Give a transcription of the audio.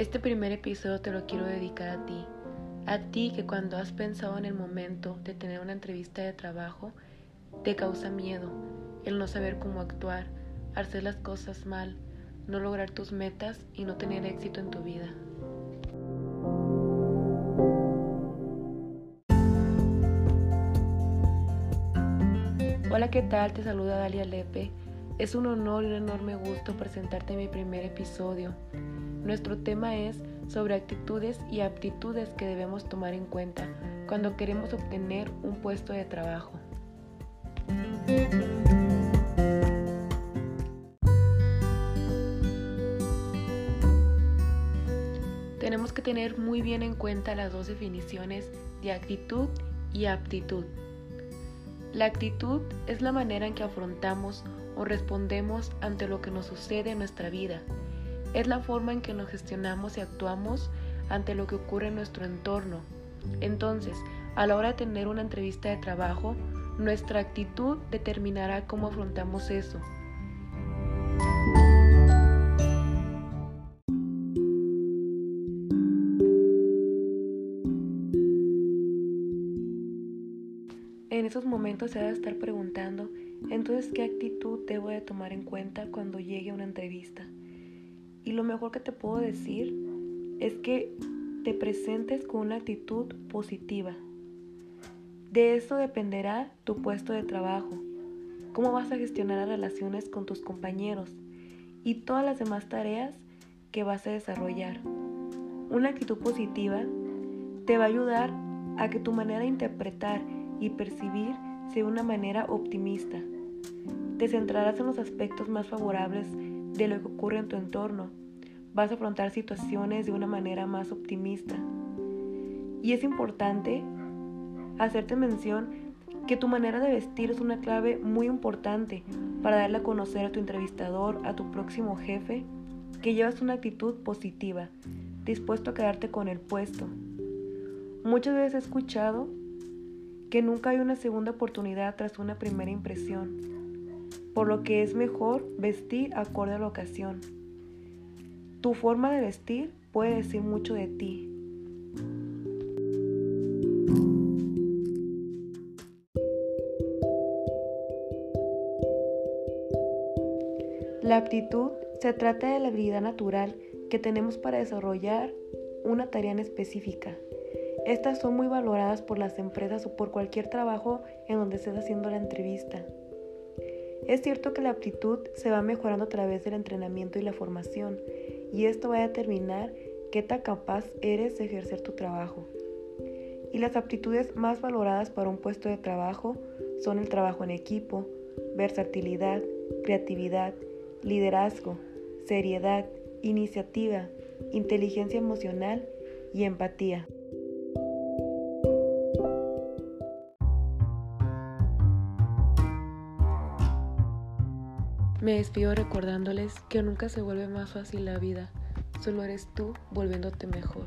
Este primer episodio te lo quiero dedicar a ti, a ti que cuando has pensado en el momento de tener una entrevista de trabajo, te causa miedo el no saber cómo actuar, hacer las cosas mal, no lograr tus metas y no tener éxito en tu vida. Hola, ¿qué tal? Te saluda Dalia Lepe. Es un honor y un enorme gusto presentarte mi primer episodio. Nuestro tema es sobre actitudes y aptitudes que debemos tomar en cuenta cuando queremos obtener un puesto de trabajo. Tenemos que tener muy bien en cuenta las dos definiciones de actitud y aptitud. La actitud es la manera en que afrontamos o respondemos ante lo que nos sucede en nuestra vida. Es la forma en que nos gestionamos y actuamos ante lo que ocurre en nuestro entorno. Entonces, a la hora de tener una entrevista de trabajo, nuestra actitud determinará cómo afrontamos eso. Esos momentos se va a estar preguntando, entonces, ¿qué actitud debo de tomar en cuenta cuando llegue una entrevista? Y lo mejor que te puedo decir es que te presentes con una actitud positiva. De eso dependerá tu puesto de trabajo, cómo vas a gestionar las relaciones con tus compañeros y todas las demás tareas que vas a desarrollar. Una actitud positiva te va a ayudar a que tu manera de interpretar y percibir de una manera optimista. Te centrarás en los aspectos más favorables de lo que ocurre en tu entorno. Vas a afrontar situaciones de una manera más optimista. Y es importante hacerte mención que tu manera de vestir es una clave muy importante para darle a conocer a tu entrevistador, a tu próximo jefe, que llevas una actitud positiva, dispuesto a quedarte con el puesto. Muchas veces he escuchado que nunca hay una segunda oportunidad tras una primera impresión, por lo que es mejor vestir acorde a la ocasión. Tu forma de vestir puede decir mucho de ti. La aptitud se trata de la habilidad natural que tenemos para desarrollar una tarea en específica. Estas son muy valoradas por las empresas o por cualquier trabajo en donde estés haciendo la entrevista. Es cierto que la aptitud se va mejorando a través del entrenamiento y la formación, y esto va a determinar qué tan capaz eres de ejercer tu trabajo. Y las aptitudes más valoradas para un puesto de trabajo son el trabajo en equipo, versatilidad, creatividad, liderazgo, seriedad, iniciativa, inteligencia emocional y empatía. Me despido recordándoles que nunca se vuelve más fácil la vida, solo eres tú volviéndote mejor.